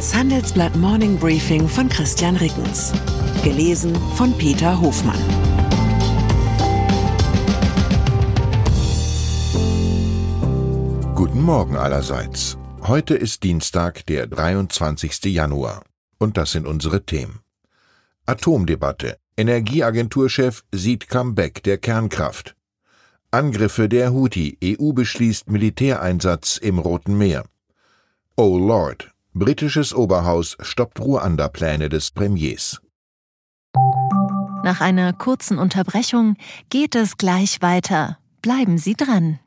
Das Handelsblatt Morning Briefing von Christian Rickens. Gelesen von Peter Hofmann. Guten Morgen allerseits. Heute ist Dienstag, der 23. Januar. Und das sind unsere Themen. Atomdebatte. Energieagenturchef sieht Comeback der Kernkraft. Angriffe der Houthi. EU beschließt Militäreinsatz im Roten Meer. Oh Lord. Britisches Oberhaus stoppt Ruanda-Pläne des Premiers. Nach einer kurzen Unterbrechung geht es gleich weiter. Bleiben Sie dran.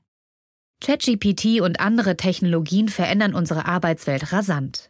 ChatGPT und andere Technologien verändern unsere Arbeitswelt rasant.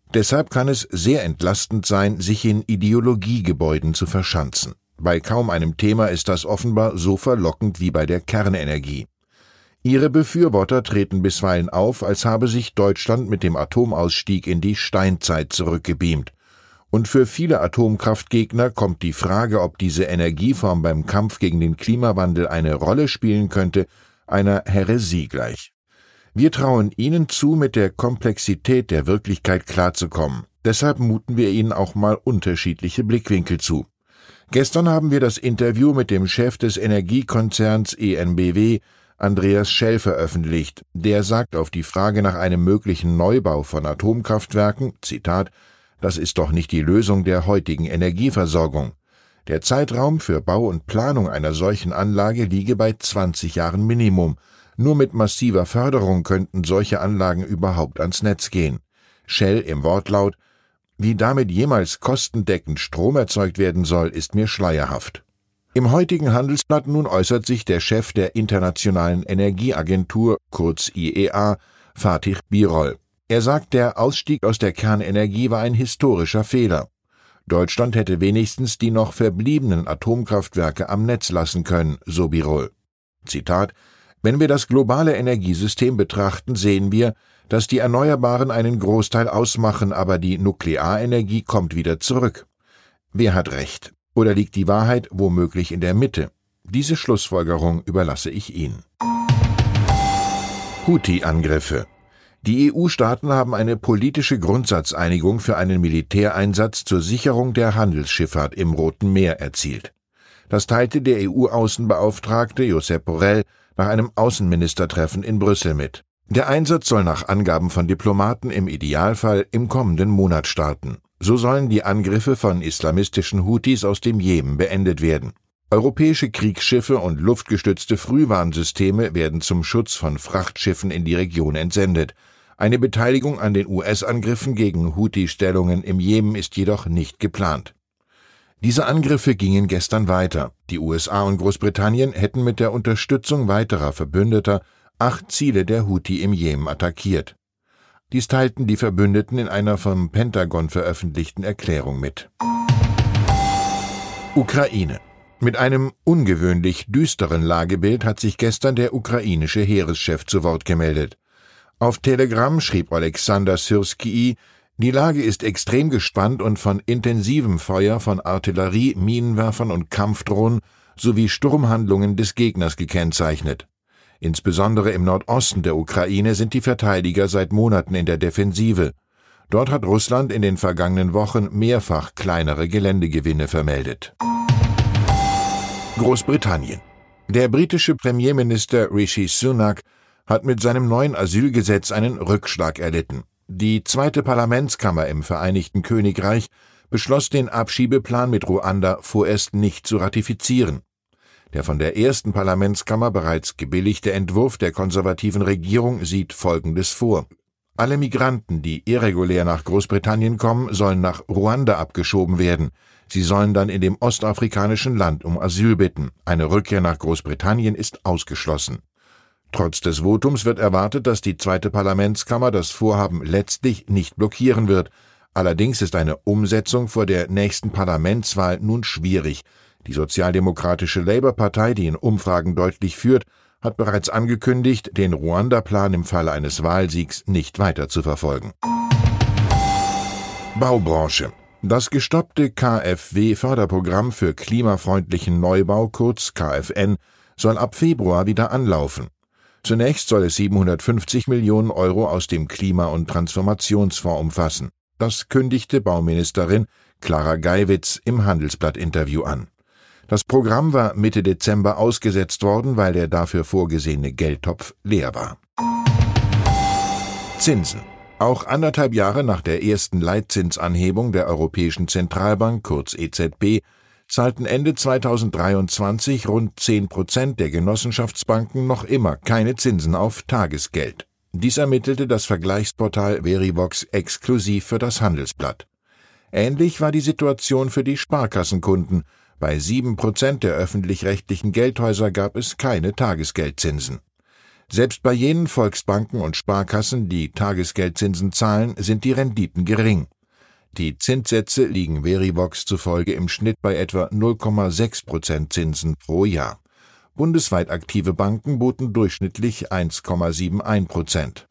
Deshalb kann es sehr entlastend sein, sich in Ideologiegebäuden zu verschanzen. Bei kaum einem Thema ist das offenbar so verlockend wie bei der Kernenergie. Ihre Befürworter treten bisweilen auf, als habe sich Deutschland mit dem Atomausstieg in die Steinzeit zurückgebeamt. Und für viele Atomkraftgegner kommt die Frage, ob diese Energieform beim Kampf gegen den Klimawandel eine Rolle spielen könnte, einer Häresie gleich. Wir trauen Ihnen zu, mit der Komplexität der Wirklichkeit klarzukommen. Deshalb muten wir Ihnen auch mal unterschiedliche Blickwinkel zu. Gestern haben wir das Interview mit dem Chef des Energiekonzerns ENBW, Andreas Schell, veröffentlicht. Der sagt auf die Frage nach einem möglichen Neubau von Atomkraftwerken, Zitat, das ist doch nicht die Lösung der heutigen Energieversorgung. Der Zeitraum für Bau und Planung einer solchen Anlage liege bei 20 Jahren Minimum. Nur mit massiver Förderung könnten solche Anlagen überhaupt ans Netz gehen. Shell im Wortlaut Wie damit jemals kostendeckend Strom erzeugt werden soll, ist mir schleierhaft. Im heutigen Handelsblatt nun äußert sich der Chef der Internationalen Energieagentur, kurz IEA, Fatih Birol. Er sagt, der Ausstieg aus der Kernenergie war ein historischer Fehler. Deutschland hätte wenigstens die noch verbliebenen Atomkraftwerke am Netz lassen können, so Birol. Zitat wenn wir das globale Energiesystem betrachten, sehen wir, dass die Erneuerbaren einen Großteil ausmachen, aber die Nuklearenergie kommt wieder zurück. Wer hat recht? Oder liegt die Wahrheit womöglich in der Mitte? Diese Schlussfolgerung überlasse ich Ihnen. Houthi-Angriffe. Die EU-Staaten haben eine politische Grundsatzeinigung für einen Militäreinsatz zur Sicherung der Handelsschifffahrt im Roten Meer erzielt. Das teilte der EU-Außenbeauftragte Josep Borrell nach einem Außenministertreffen in Brüssel mit. Der Einsatz soll nach Angaben von Diplomaten im Idealfall im kommenden Monat starten. So sollen die Angriffe von islamistischen Houthis aus dem Jemen beendet werden. Europäische Kriegsschiffe und luftgestützte Frühwarnsysteme werden zum Schutz von Frachtschiffen in die Region entsendet. Eine Beteiligung an den US-Angriffen gegen Houthi-Stellungen im Jemen ist jedoch nicht geplant. Diese Angriffe gingen gestern weiter. Die USA und Großbritannien hätten mit der Unterstützung weiterer Verbündeter acht Ziele der Houthi im Jemen attackiert. Dies teilten die Verbündeten in einer vom Pentagon veröffentlichten Erklärung mit. Ukraine. Mit einem ungewöhnlich düsteren Lagebild hat sich gestern der ukrainische Heereschef zu Wort gemeldet. Auf Telegram schrieb Alexander Syrskii, die Lage ist extrem gespannt und von intensivem Feuer von Artillerie, Minenwerfern und Kampfdrohnen sowie Sturmhandlungen des Gegners gekennzeichnet. Insbesondere im Nordosten der Ukraine sind die Verteidiger seit Monaten in der Defensive. Dort hat Russland in den vergangenen Wochen mehrfach kleinere Geländegewinne vermeldet. Großbritannien. Der britische Premierminister Rishi Sunak hat mit seinem neuen Asylgesetz einen Rückschlag erlitten. Die zweite Parlamentskammer im Vereinigten Königreich beschloss den Abschiebeplan mit Ruanda vorerst nicht zu ratifizieren. Der von der ersten Parlamentskammer bereits gebilligte Entwurf der konservativen Regierung sieht Folgendes vor. Alle Migranten, die irregulär nach Großbritannien kommen, sollen nach Ruanda abgeschoben werden. Sie sollen dann in dem ostafrikanischen Land um Asyl bitten. Eine Rückkehr nach Großbritannien ist ausgeschlossen. Trotz des Votums wird erwartet, dass die zweite Parlamentskammer das Vorhaben letztlich nicht blockieren wird. Allerdings ist eine Umsetzung vor der nächsten Parlamentswahl nun schwierig. Die sozialdemokratische Labour-Partei, die in Umfragen deutlich führt, hat bereits angekündigt, den Ruanda-Plan im Falle eines Wahlsiegs nicht weiter zu verfolgen. Baubranche. Das gestoppte KfW-Förderprogramm für klimafreundlichen Neubau, kurz KfN, soll ab Februar wieder anlaufen. Zunächst soll es 750 Millionen Euro aus dem Klima- und Transformationsfonds umfassen. Das kündigte Bauministerin Clara Geiwitz im Handelsblatt-Interview an. Das Programm war Mitte Dezember ausgesetzt worden, weil der dafür vorgesehene Geldtopf leer war. Zinsen. Auch anderthalb Jahre nach der ersten Leitzinsanhebung der Europäischen Zentralbank, kurz EZB, zahlten Ende 2023 rund 10 Prozent der Genossenschaftsbanken noch immer keine Zinsen auf Tagesgeld. Dies ermittelte das Vergleichsportal Verivox exklusiv für das Handelsblatt. Ähnlich war die Situation für die Sparkassenkunden. Bei sieben Prozent der öffentlich-rechtlichen Geldhäuser gab es keine Tagesgeldzinsen. Selbst bei jenen Volksbanken und Sparkassen, die Tagesgeldzinsen zahlen, sind die Renditen gering. Die Zinssätze liegen Verivox zufolge im Schnitt bei etwa 0,6 Prozent Zinsen pro Jahr. Bundesweit aktive Banken boten durchschnittlich 1,71 Prozent.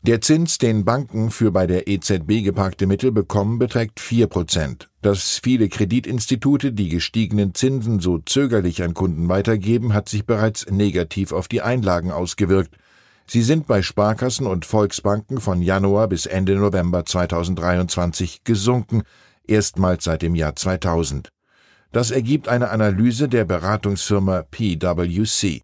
Der Zins, den Banken für bei der EZB geparkte Mittel bekommen, beträgt 4 Prozent. Dass viele Kreditinstitute die gestiegenen Zinsen so zögerlich an Kunden weitergeben, hat sich bereits negativ auf die Einlagen ausgewirkt. Sie sind bei Sparkassen und Volksbanken von Januar bis Ende November 2023 gesunken, erstmals seit dem Jahr 2000. Das ergibt eine Analyse der Beratungsfirma PwC.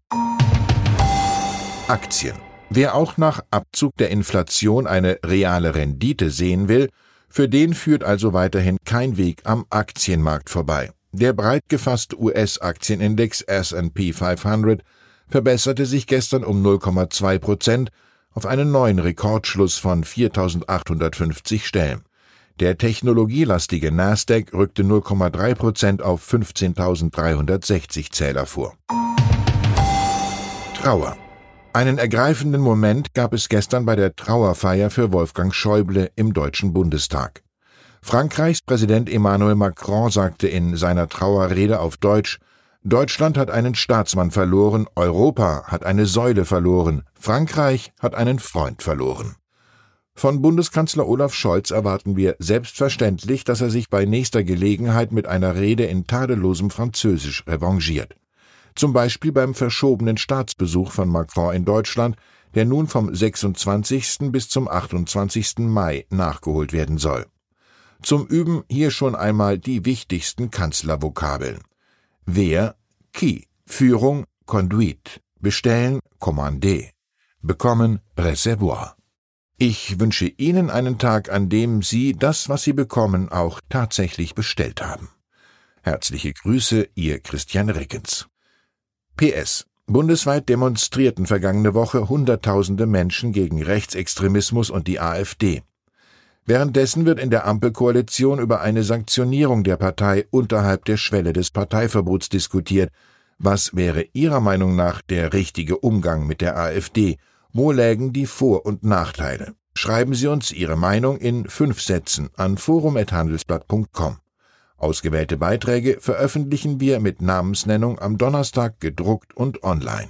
Aktien Wer auch nach Abzug der Inflation eine reale Rendite sehen will, für den führt also weiterhin kein Weg am Aktienmarkt vorbei. Der breit gefasste US-Aktienindex S&P 500 verbesserte sich gestern um 0,2 Prozent auf einen neuen Rekordschluss von 4.850 Stellen. Der technologielastige Nasdaq rückte 0,3 Prozent auf 15.360 Zähler vor. Trauer einen ergreifenden Moment gab es gestern bei der Trauerfeier für Wolfgang Schäuble im Deutschen Bundestag. Frankreichs Präsident Emmanuel Macron sagte in seiner Trauerrede auf Deutsch Deutschland hat einen Staatsmann verloren, Europa hat eine Säule verloren, Frankreich hat einen Freund verloren. Von Bundeskanzler Olaf Scholz erwarten wir selbstverständlich, dass er sich bei nächster Gelegenheit mit einer Rede in tadellosem Französisch revanchiert zum Beispiel beim verschobenen Staatsbesuch von Macron in Deutschland, der nun vom 26. bis zum 28. Mai nachgeholt werden soll. Zum Üben hier schon einmal die wichtigsten Kanzlervokabeln. Wer, qui, Führung, Conduite, bestellen, commandé, bekommen, Reservoir. Ich wünsche Ihnen einen Tag, an dem Sie das, was Sie bekommen, auch tatsächlich bestellt haben. Herzliche Grüße, Ihr Christian Rickens. PS. Bundesweit demonstrierten vergangene Woche Hunderttausende Menschen gegen Rechtsextremismus und die AfD. Währenddessen wird in der Ampelkoalition über eine Sanktionierung der Partei unterhalb der Schwelle des Parteiverbots diskutiert. Was wäre Ihrer Meinung nach der richtige Umgang mit der AfD? Wo lägen die Vor- und Nachteile? Schreiben Sie uns Ihre Meinung in fünf Sätzen an forum.handelsblatt.com. Ausgewählte Beiträge veröffentlichen wir mit Namensnennung am Donnerstag gedruckt und online.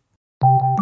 you